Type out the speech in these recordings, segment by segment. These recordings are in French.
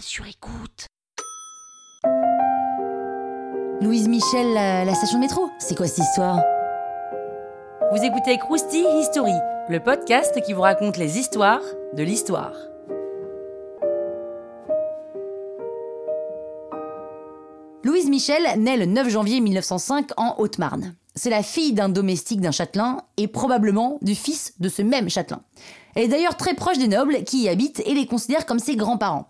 sur écoute. Louise Michel, la, la station de métro C'est quoi cette histoire? Vous écoutez Krusty History, le podcast qui vous raconte les histoires de l'histoire. Louise Michel naît le 9 janvier 1905 en Haute-Marne. C'est la fille d'un domestique d'un châtelain et probablement du fils de ce même châtelain. Elle est d'ailleurs très proche des nobles qui y habitent et les considère comme ses grands-parents.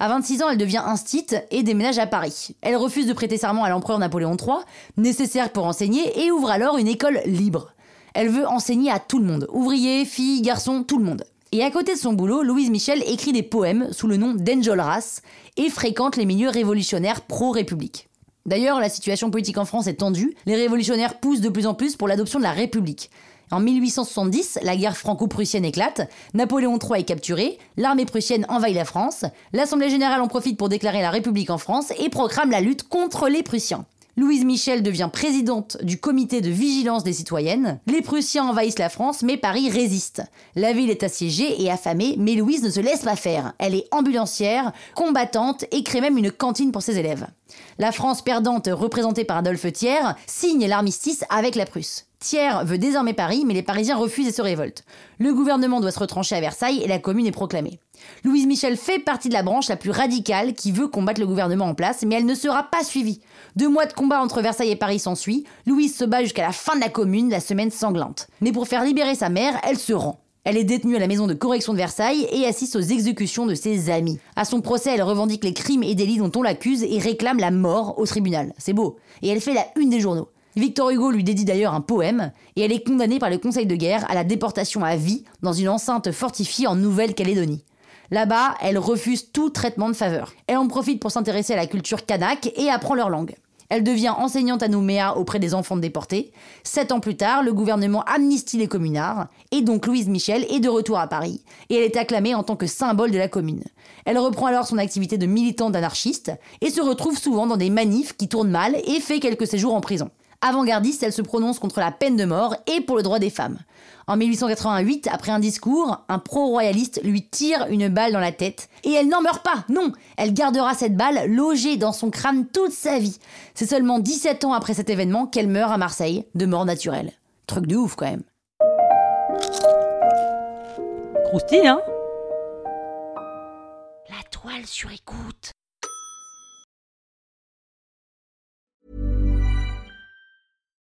À 26 ans, elle devient instite et déménage à Paris. Elle refuse de prêter serment à l'empereur Napoléon III, nécessaire pour enseigner, et ouvre alors une école libre. Elle veut enseigner à tout le monde, ouvriers, filles, garçons, tout le monde. Et à côté de son boulot, Louise Michel écrit des poèmes sous le nom d'Enjolras et fréquente les milieux révolutionnaires pro-république. D'ailleurs, la situation politique en France est tendue, les révolutionnaires poussent de plus en plus pour l'adoption de la République. En 1870, la guerre franco-prussienne éclate, Napoléon III est capturé, l'armée prussienne envahit la France, l'Assemblée générale en profite pour déclarer la République en France et proclame la lutte contre les Prussiens. Louise Michel devient présidente du comité de vigilance des citoyennes. Les Prussiens envahissent la France, mais Paris résiste. La ville est assiégée et affamée, mais Louise ne se laisse pas faire. Elle est ambulancière, combattante et crée même une cantine pour ses élèves. La France perdante, représentée par Adolphe Thiers, signe l'armistice avec la Prusse. Thiers veut désormais Paris, mais les Parisiens refusent et se révoltent. Le gouvernement doit se retrancher à Versailles et la commune est proclamée. Louise Michel fait partie de la branche la plus radicale qui veut combattre le gouvernement en place, mais elle ne sera pas suivie. Deux mois de combat entre Versailles et Paris s'ensuit. Louise se bat jusqu'à la fin de la commune, la semaine sanglante. Mais pour faire libérer sa mère, elle se rend. Elle est détenue à la maison de correction de Versailles et assiste aux exécutions de ses amis. À son procès, elle revendique les crimes et délits dont on l'accuse et réclame la mort au tribunal. C'est beau. Et elle fait la une des journaux. Victor Hugo lui dédie d'ailleurs un poème, et elle est condamnée par le Conseil de guerre à la déportation à vie dans une enceinte fortifiée en Nouvelle-Calédonie. Là-bas, elle refuse tout traitement de faveur. Elle en profite pour s'intéresser à la culture kanak et apprend leur langue. Elle devient enseignante à Nouméa auprès des enfants déportés. Sept ans plus tard, le gouvernement amnistie les communards, et donc Louise Michel est de retour à Paris, et elle est acclamée en tant que symbole de la commune. Elle reprend alors son activité de militante anarchiste, et se retrouve souvent dans des manifs qui tournent mal et fait quelques séjours en prison. Avant-gardiste, elle se prononce contre la peine de mort et pour le droit des femmes. En 1888, après un discours, un pro-royaliste lui tire une balle dans la tête et elle n'en meurt pas, non Elle gardera cette balle logée dans son crâne toute sa vie. C'est seulement 17 ans après cet événement qu'elle meurt à Marseille, de mort naturelle. Truc de ouf quand même. Croustille, hein? La toile sur écoute.